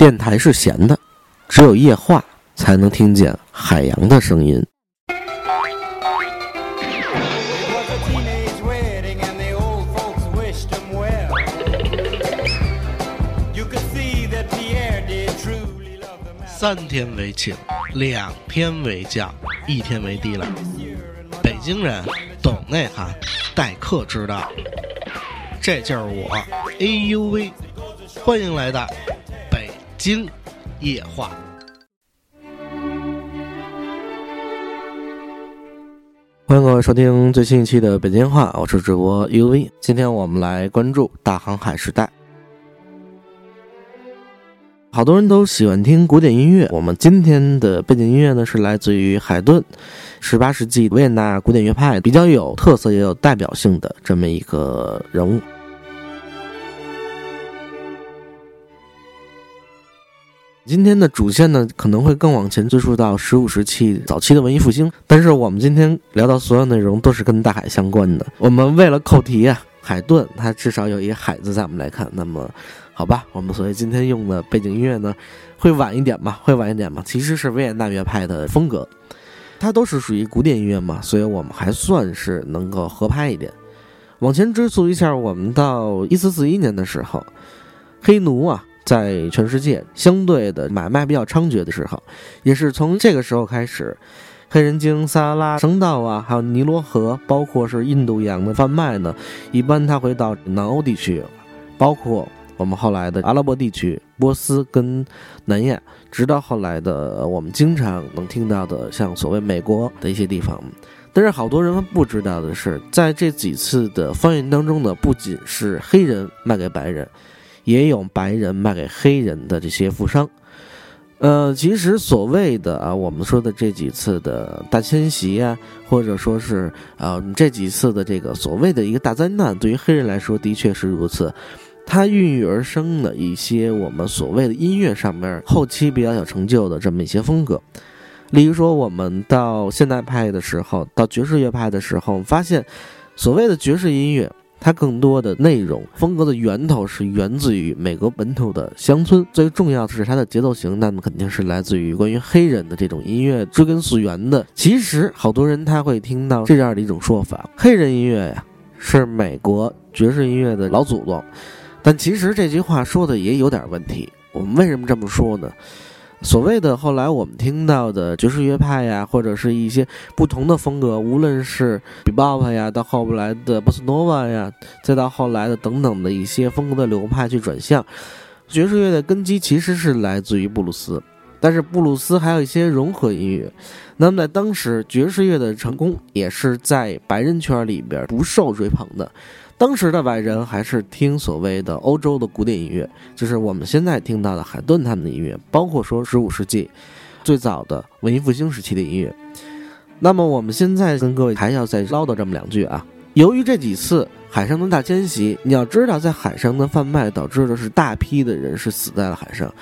电台是闲的，只有夜话才能听见海洋的声音。三天为请，两天为将，一天为低了。北京人懂内涵，待客之道。这就是我，哎呦喂！欢迎来到北京夜话。欢迎各位收听最新一期的北京话，我是主播 UV。今天我们来关注大航海时代。好多人都喜欢听古典音乐，我们今天的背景音乐呢是来自于海顿，十八世纪维也纳古典乐派比较有特色也有代表性的这么一个人物。今天的主线呢，可能会更往前追溯到十五世纪早期的文艺复兴，但是我们今天聊到所有内容都是跟大海相关的。我们为了扣题啊，海顿他至少有一海字在我们来看，那么好吧，我们所以今天用的背景音乐呢，会晚一点嘛，会晚一点嘛，其实是维也纳乐派的风格，它都是属于古典音乐嘛，所以我们还算是能够合拍一点。往前追溯一下，我们到一四四一年的时候，黑奴啊。在全世界相对的买卖比较猖獗的时候，也是从这个时候开始，黑人经撒哈拉商道啊，还有尼罗河，包括是印度洋的贩卖呢，一般它会到南欧地区，包括我们后来的阿拉伯地区、波斯跟南亚，直到后来的我们经常能听到的像所谓美国的一些地方。但是好多人不知道的是，在这几次的贩运当中呢，不仅是黑人卖给白人。也有白人卖给黑人的这些富商，呃，其实所谓的啊，我们说的这几次的大迁徙啊，或者说是啊这几次的这个所谓的一个大灾难，对于黑人来说的确是如此。它孕育而生的一些我们所谓的音乐上面后期比较有成就的这么一些风格，例如说我们到现代派的时候，到爵士乐派的时候，发现所谓的爵士音乐。它更多的内容风格的源头是源自于美国本土的乡村，最重要的是它的节奏型，那么肯定是来自于关于黑人的这种音乐追根溯源的。其实好多人他会听到这样的一种说法：黑人音乐呀是美国爵士音乐的老祖宗。但其实这句话说的也有点问题。我们为什么这么说呢？所谓的后来我们听到的爵士乐派呀，或者是一些不同的风格，无论是 bebop 呀，到后来的波斯诺瓦呀，再到后来的等等的一些风格的流派去转向，爵士乐的根基其实是来自于布鲁斯，但是布鲁斯还有一些融合音乐。那么在当时爵士乐的成功，也是在白人圈里边不受追捧的。当时的白人还是听所谓的欧洲的古典音乐，就是我们现在听到的海顿他们的音乐，包括说十五世纪最早的文艺复兴时期的音乐。那么我们现在跟各位还要再唠叨这么两句啊。由于这几次海上的大迁徙，你要知道，在海上的贩卖导致的是大批的人是死在了海上，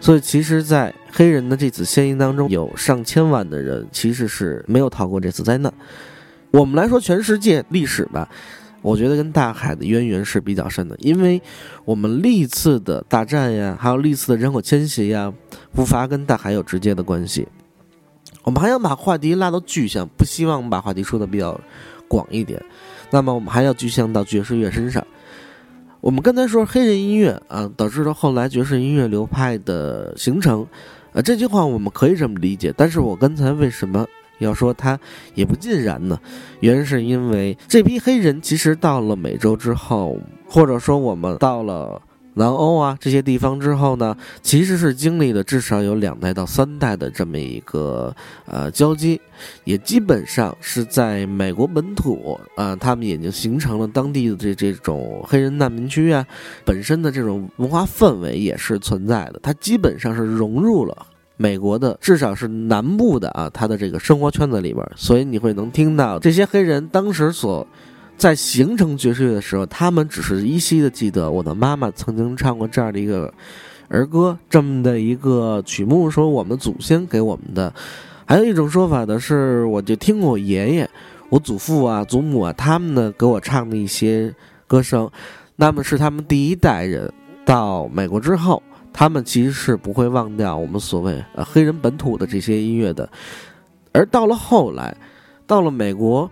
所以其实，在黑人的这次迁移当中，有上千万的人其实是没有逃过这次灾难。我们来说全世界历史吧。我觉得跟大海的渊源是比较深的，因为我们历次的大战呀，还有历次的人口迁徙呀，不乏跟大海有直接的关系。我们还想把话题拉到具象，不希望把话题说的比较广一点。那么我们还要具象到爵士乐身上。我们刚才说黑人音乐啊，导致了后来爵士音乐流派的形成。呃，这句话我们可以这么理解，但是我刚才为什么？要说它也不尽然呢，原因是因为这批黑人其实到了美洲之后，或者说我们到了南欧啊这些地方之后呢，其实是经历了至少有两代到三代的这么一个呃交接，也基本上是在美国本土啊，他们已经形成了当地的这这种黑人难民区啊，本身的这种文化氛围也是存在的，它基本上是融入了。美国的至少是南部的啊，他的这个生活圈子里边，所以你会能听到这些黑人当时所在形成爵士乐的时候，他们只是依稀的记得我的妈妈曾经唱过这样的一个儿歌，这么的一个曲目，说我们祖先给我们的。还有一种说法呢，是我就听过我爷爷、我祖父啊、祖母啊，他们呢给我唱的一些歌声，那么是他们第一代人到美国之后。他们其实是不会忘掉我们所谓呃黑人本土的这些音乐的。而到了后来，到了美国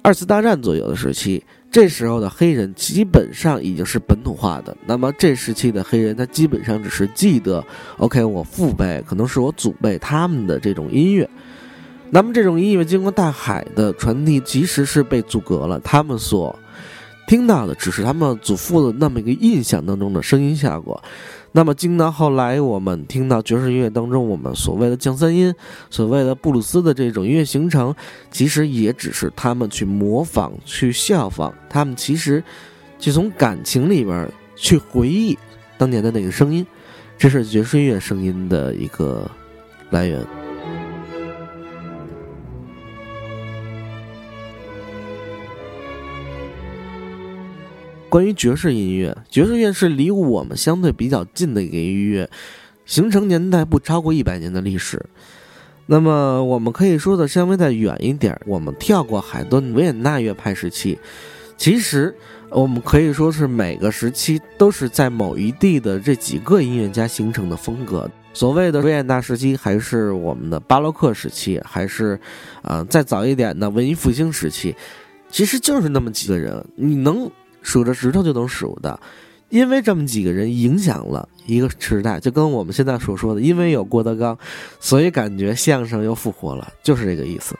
二次大战左右的时期，这时候的黑人基本上已经是本土化的。那么这时期的黑人，他基本上只是记得，OK，我父辈可能是我祖辈他们的这种音乐。那么这种音乐经过大海的传递，其实是被阻隔了。他们所听到的只是他们祖父的那么一个印象当中的声音效果。那么，经到后来，我们听到爵士音乐当中，我们所谓的降三音、所谓的布鲁斯的这种音乐形成，其实也只是他们去模仿、去效仿，他们其实就从感情里边去回忆当年的那个声音，这是爵士乐声音的一个来源。关于爵士音乐，爵士乐是离我们相对比较近的一个音乐，形成年代不超过一百年的历史。那么我们可以说的稍微再远一点，我们跳过海顿、维也纳乐派时期，其实我们可以说是每个时期都是在某一地的这几个音乐家形成的风格。所谓的维也纳时期，还是我们的巴洛克时期，还是啊再早一点的文艺复兴时期，其实就是那么几个人，你能。数着指头就能数的，因为这么几个人影响了一个时代，就跟我们现在所说的，因为有郭德纲，所以感觉相声又复活了，就是这个意思。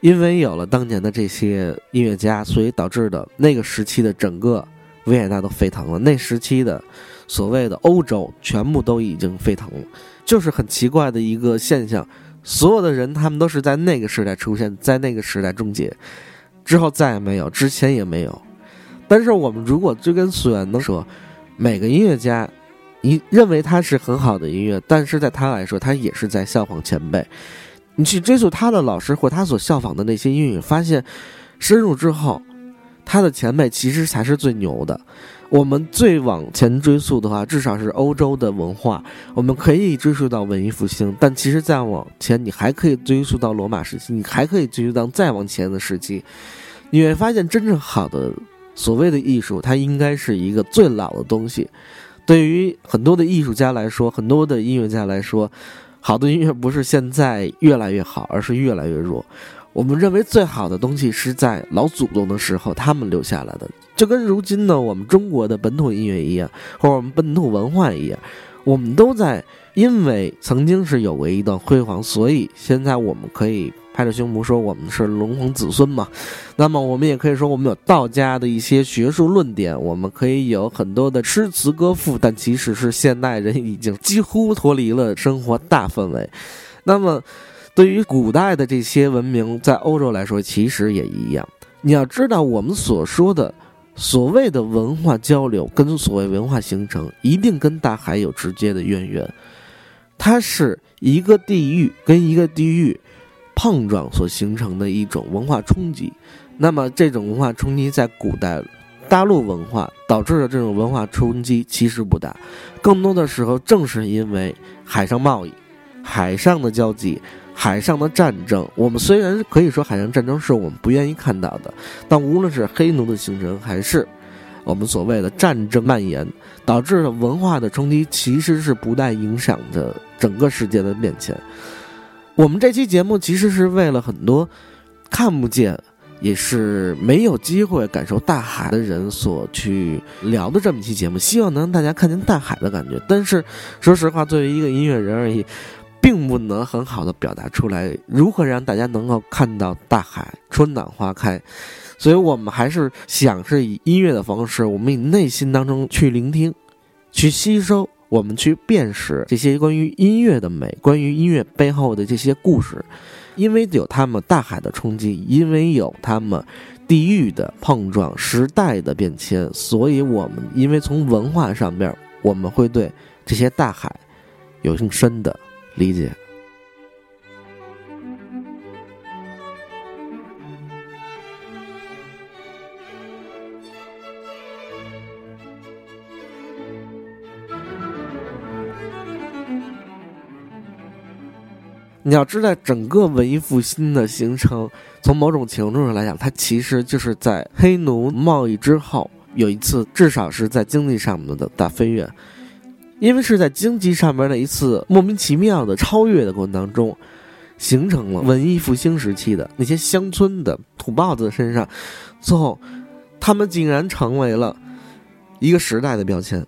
因为有了当年的这些音乐家，所以导致的那个时期的整个维也纳都沸腾了，那时期的所谓的欧洲全部都已经沸腾了，就是很奇怪的一个现象。所有的人他们都是在那个时代出现，在那个时代终结，之后再也没有，之前也没有。但是我们如果追根溯源的说，每个音乐家，你认为他是很好的音乐，但是在他来说，他也是在效仿前辈。你去追溯他的老师或他所效仿的那些音乐，发现深入之后，他的前辈其实才是最牛的。我们最往前追溯的话，至少是欧洲的文化，我们可以追溯到文艺复兴。但其实再往前，你还可以追溯到罗马时期，你还可以追溯到再往前的时期，你会发现真正好的。所谓的艺术，它应该是一个最老的东西。对于很多的艺术家来说，很多的音乐家来说，好的音乐不是现在越来越好，而是越来越弱。我们认为最好的东西是在老祖宗的时候他们留下来的，就跟如今呢我们中国的本土音乐一样，或者我们本土文化一样，我们都在因为曾经是有过一段辉煌，所以现在我们可以。拍着胸脯说我们是龙皇子孙嘛，那么我们也可以说我们有道家的一些学术论点，我们可以有很多的诗词歌赋，但其实是现代人已经几乎脱离了生活大氛围。那么，对于古代的这些文明，在欧洲来说，其实也一样。你要知道，我们所说的所谓的文化交流，跟所谓文化形成，一定跟大海有直接的渊源。它是一个地域跟一个地域。碰撞所形成的一种文化冲击，那么这种文化冲击在古代大陆文化导致的这种文化冲击其实不大，更多的时候正是因为海上贸易、海上的交际、海上的战争。我们虽然可以说海上战争是我们不愿意看到的，但无论是黑奴的形成，还是我们所谓的战争蔓延，导致的文化的冲击，其实是不带影响着整个世界的变迁。我们这期节目其实是为了很多看不见，也是没有机会感受大海的人所去聊的这么一期节目，希望能让大家看见大海的感觉。但是说实话，作为一个音乐人而已，并不能很好的表达出来如何让大家能够看到大海春暖花开。所以我们还是想是以音乐的方式，我们以内心当中去聆听，去吸收。我们去辨识这些关于音乐的美，关于音乐背后的这些故事，因为有他们大海的冲击，因为有他们地域的碰撞、时代的变迁，所以我们因为从文化上面，我们会对这些大海有更深的理解。你要知道，整个文艺复兴的形成，从某种程度上来讲，它其实就是在黑奴贸易之后有一次，至少是在经济上面的大飞跃。因为是在经济上面的一次莫名其妙的超越的过程当中，形成了文艺复兴时期的那些乡村的土包子身上，最后他们竟然成为了一个时代的标签。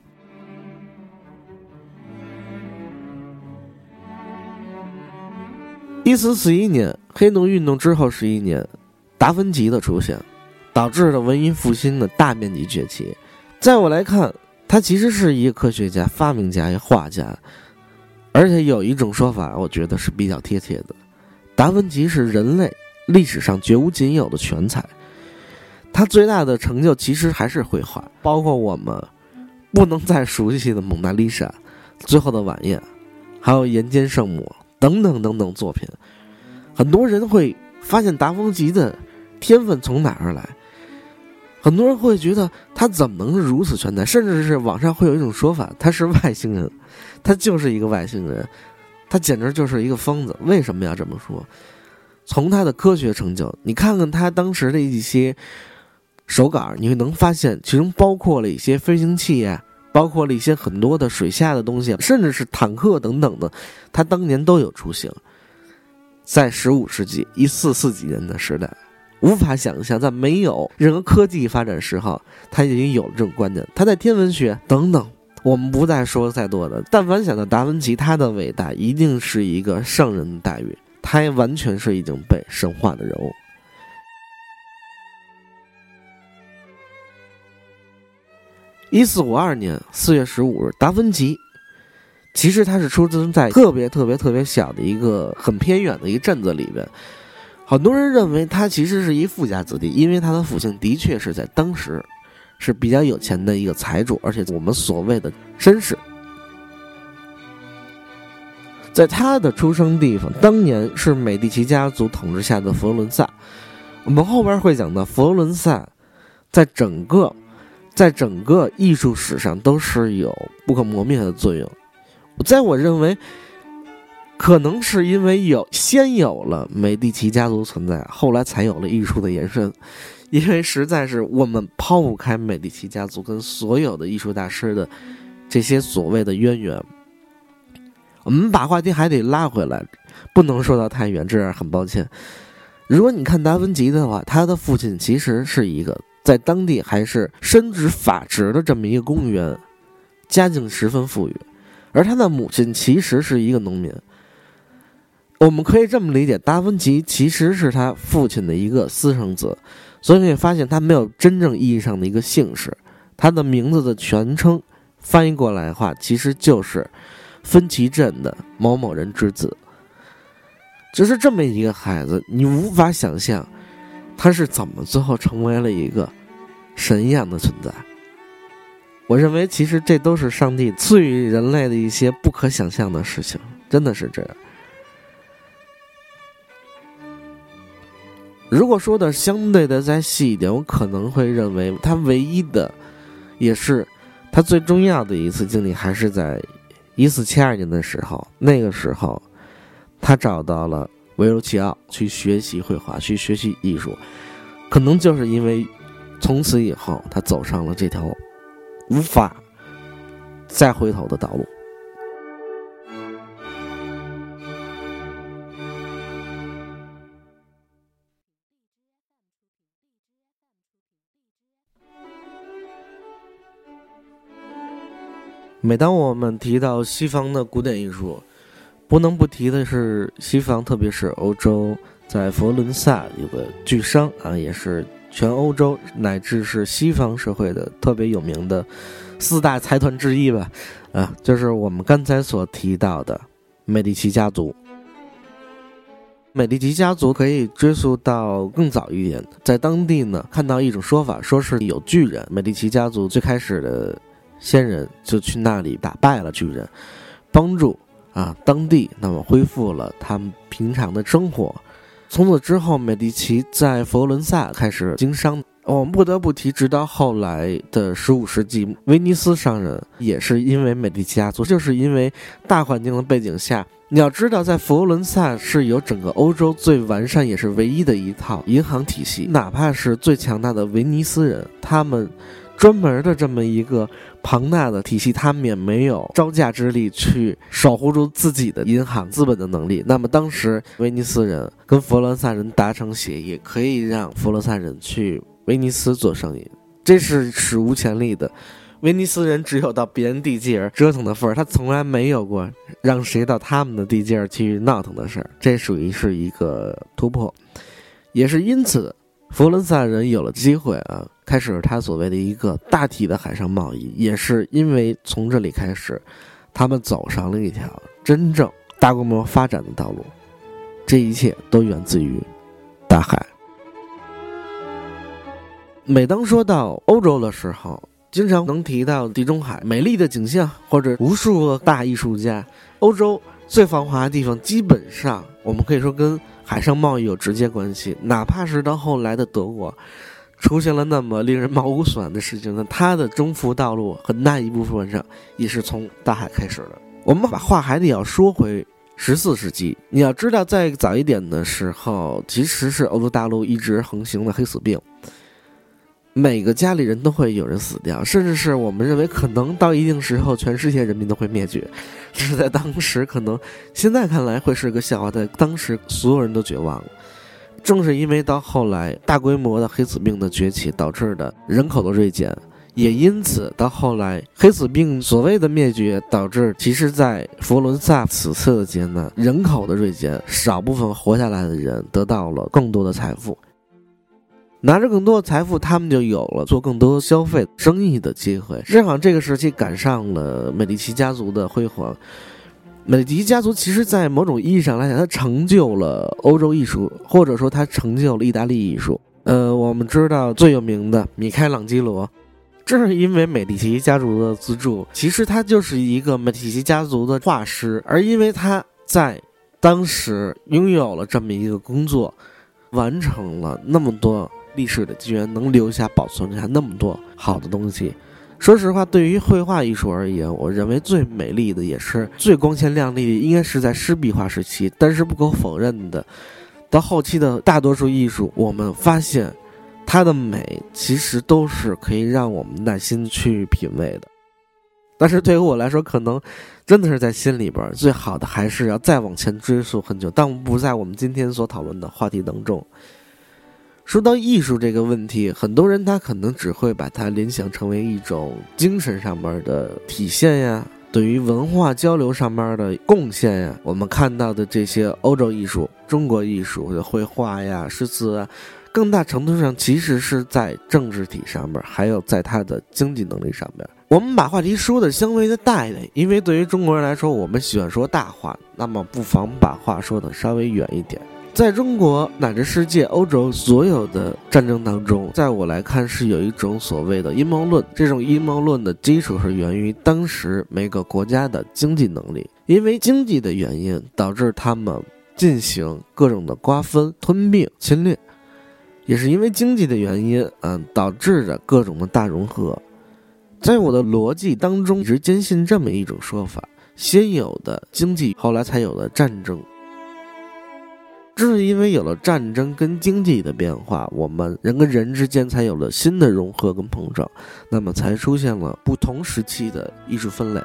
一四四一年，黑奴运动之后十一年，达芬奇的出现，导致了文艺复兴的大面积崛起。在我来看，他其实是一个科学家、发明家、一画家，而且有一种说法，我觉得是比较贴切的：达芬奇是人类历史上绝无仅有的全才。他最大的成就其实还是绘画，包括我们不能再熟悉的《蒙娜丽莎》《最后的晚宴》，还有《岩间圣母》。等等等等作品，很多人会发现达芬奇的天分从哪儿来？很多人会觉得他怎么能如此全才？甚至是网上会有一种说法，他是外星人，他就是一个外星人，他简直就是一个疯子。为什么要这么说？从他的科学成就，你看看他当时的一些手稿，你会能发现其中包括了一些飞行器呀。包括了一些很多的水下的东西，甚至是坦克等等的，他当年都有出行。在十五世纪一四四几年的时代，无法想象在没有任何科技发展时候，他已经有了这种观点。他在天文学等等，我们不再说再多的。但凡想到达芬奇，他的伟大一定是一个圣人的待遇，他也完全是已经被神化的人物。一四五二年四月十五日，达芬奇，其实他是出生在特别特别特别小的一个很偏远的一个镇子里边。很多人认为他其实是一富家子弟，因为他的父亲的确是在当时是比较有钱的一个财主，而且我们所谓的绅士。在他的出生地方，当年是美第奇家族统治下的佛罗伦萨。我们后边会讲到，佛罗伦萨在整个。在整个艺术史上都是有不可磨灭的作用，在我认为，可能是因为有先有了美第奇家族存在，后来才有了艺术的延伸。因为实在是我们抛不开美第奇家族跟所有的艺术大师的这些所谓的渊源。我们把话题还得拉回来，不能说到太远，这样很抱歉。如果你看达芬奇的话，他的父亲其实是一个。在当地还是深知法职的这么一个公务员，家境十分富裕，而他的母亲其实是一个农民。我们可以这么理解，达芬奇其实是他父亲的一个私生子，所以你会发现他没有真正意义上的一个姓氏，他的名字的全称翻译过来的话，其实就是芬奇镇的某某人之子。就是这么一个孩子，你无法想象。他是怎么最后成为了一个神一样的存在？我认为，其实这都是上帝赐予人类的一些不可想象的事情，真的是这样。如果说的相对的再细一点，我可能会认为，他唯一的，也是他最重要的一次经历，还是在一四七二年的时候。那个时候，他找到了。维罗奇奥去学习绘画，去学习艺术，可能就是因为从此以后，他走上了这条无法再回头的道路。每当我们提到西方的古典艺术，不能不提的是，西方，特别是欧洲，在佛伦萨有个巨商啊，也是全欧洲乃至是西方社会的特别有名的四大财团之一吧，啊，就是我们刚才所提到的美第奇家族。美第奇家族可以追溯到更早一点，在当地呢看到一种说法，说是有巨人，美第奇家族最开始的先人就去那里打败了巨人，帮助。啊，当地那么恢复了他们平常的生活。从此之后，美第奇在佛罗伦萨开始经商。我们不得不提，直到后来的十五世纪，威尼斯商人也是因为美第奇家族，就是因为大环境的背景下，你要知道，在佛罗伦萨是有整个欧洲最完善也是唯一的一套银行体系，哪怕是最强大的威尼斯人，他们。专门的这么一个庞大的体系，他们也没有招架之力去守护住自己的银行资本的能力。那么当时威尼斯人跟佛罗萨人达成协议，可以让佛罗萨人去威尼斯做生意，这是史无前例的。威尼斯人只有到别人地界儿折腾的份儿，他从来没有过让谁到他们的地界儿去闹腾的事儿，这属于是一个突破，也是因此，佛罗萨人有了机会啊，开始了他所谓的一个大体的海上贸易，也是因为从这里开始，他们走上了一条真正大规模发展的道路，这一切都源自于大海。每当说到欧洲的时候，经常能提到地中海美丽的景象，或者无数个大艺术家。欧洲最繁华的地方，基本上我们可以说跟海上贸易有直接关系。哪怕是到后来的德国，出现了那么令人毛骨悚然的事情，那它的征服道路很大一部分上也是从大海开始的。我们把话还得要说回十四世纪，你要知道，在早一点的时候，其实是欧洲大陆一直横行的黑死病。每个家里人都会有人死掉，甚至是我们认为可能到一定时候，全世界人民都会灭绝。这是在当时可能，现在看来会是个笑话，在当时所有人都绝望了。正是因为到后来大规模的黑死病的崛起导致的人口的锐减，也因此到后来黑死病所谓的灭绝，导致其实在佛罗伦萨此次的劫难，人口的锐减，少部分活下来的人得到了更多的财富。拿着更多的财富，他们就有了做更多消费生意的机会。正好这个时期赶上了美第奇家族的辉煌。美第奇家族其实，在某种意义上来讲，它成就了欧洲艺术，或者说它成就了意大利艺术。呃，我们知道最有名的米开朗基罗，正是因为美第奇家族的资助，其实他就是一个美第奇家族的画师，而因为他在当时拥有了这么一个工作，完成了那么多。历史的机缘能留下、保存下那么多好的东西。说实话，对于绘画艺术而言，我认为最美丽的也是最光鲜亮丽的，应该是在湿壁画时期。但是不可否认的，到后期的大多数艺术，我们发现它的美其实都是可以让我们耐心去品味的。但是对于我来说，可能真的是在心里边最好的，还是要再往前追溯很久，但不在我们今天所讨论的话题当中。说到艺术这个问题，很多人他可能只会把它联想成为一种精神上面的体现呀，对于文化交流上面的贡献呀。我们看到的这些欧洲艺术、中国艺术的绘画呀、诗词啊，更大程度上其实是在政治体上面，还有在它的经济能力上面。我们把话题说的相对的大一点，因为对于中国人来说，我们喜欢说大话，那么不妨把话说的稍微远一点。在中国乃至世界、欧洲所有的战争当中，在我来看是有一种所谓的阴谋论。这种阴谋论的基础是源于当时每个国家的经济能力，因为经济的原因导致他们进行各种的瓜分、吞并、侵略，也是因为经济的原因，嗯，导致着各种的大融合。在我的逻辑当中，一直坚信这么一种说法：先有的经济，后来才有的战争。正是因为有了战争跟经济的变化，我们人跟人之间才有了新的融合跟碰撞，那么才出现了不同时期的艺术分类。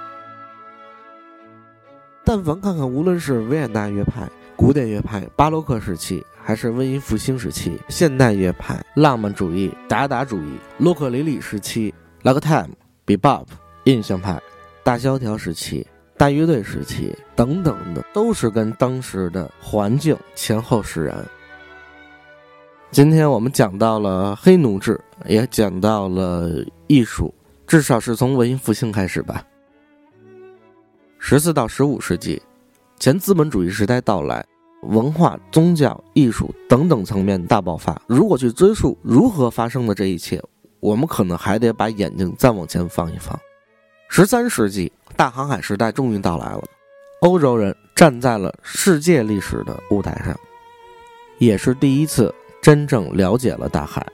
但凡看看，无论是维也纳乐派、古典乐派、巴洛克时期，还是文艺复兴时期、现代乐派、浪漫主义、达达主义、洛克里里时期、拉格 time、bebop、印象派、大萧条时期。大乐队时期等等的，都是跟当时的环境前后使然。今天我们讲到了黑奴制，也讲到了艺术，至少是从文艺复兴开始吧。十四到十五世纪，前资本主义时代到来，文化、宗教、艺术等等层面大爆发。如果去追溯如何发生的这一切，我们可能还得把眼睛再往前放一放。十三世纪。大航海时代终于到来了，欧洲人站在了世界历史的舞台上，也是第一次真正了解了大海。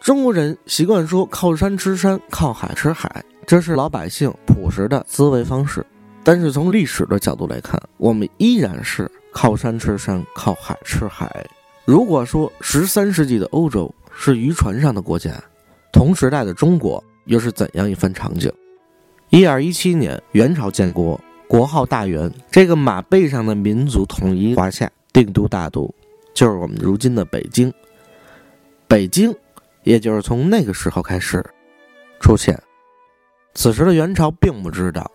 中国人习惯说靠山吃山，靠海吃海，这是老百姓朴实的思维方式。但是从历史的角度来看，我们依然是靠山吃山，靠海吃海。如果说十三世纪的欧洲是渔船上的国家，同时代的中国又是怎样一番场景？一二一七年，元朝建国，国号大元，这个马背上的民族统一华夏，定都大都，就是我们如今的北京。北京，也就是从那个时候开始出现。此时的元朝并不知道，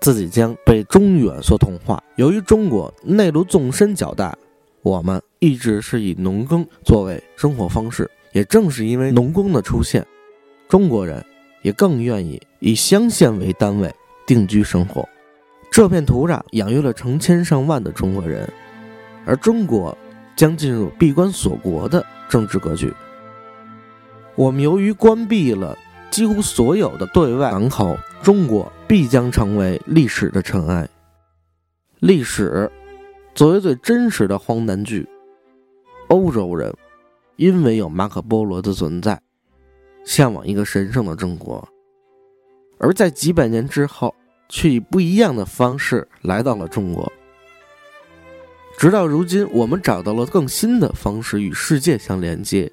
自己将被中原所同化。由于中国内陆纵深较大，我们一直是以农耕作为生活方式。也正是因为农工的出现，中国人也更愿意以乡县为单位定居生活。这片土壤养育了成千上万的中国人，而中国将进入闭关锁国的政治格局。我们由于关闭了几乎所有的对外港口，中国必将成为历史的尘埃。历史作为最真实的荒诞剧，欧洲人因为有马可波罗的存在，向往一个神圣的中国，而在几百年之后，却以不一样的方式来到了中国。直到如今，我们找到了更新的方式与世界相连接。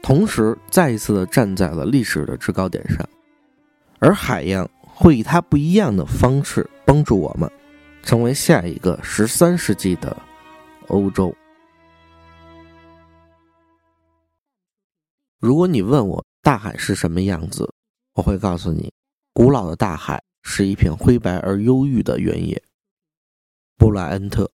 同时，再一次的站在了历史的制高点上，而海洋会以它不一样的方式帮助我们，成为下一个十三世纪的欧洲。如果你问我大海是什么样子，我会告诉你，古老的大海是一片灰白而忧郁的原野。布莱恩特。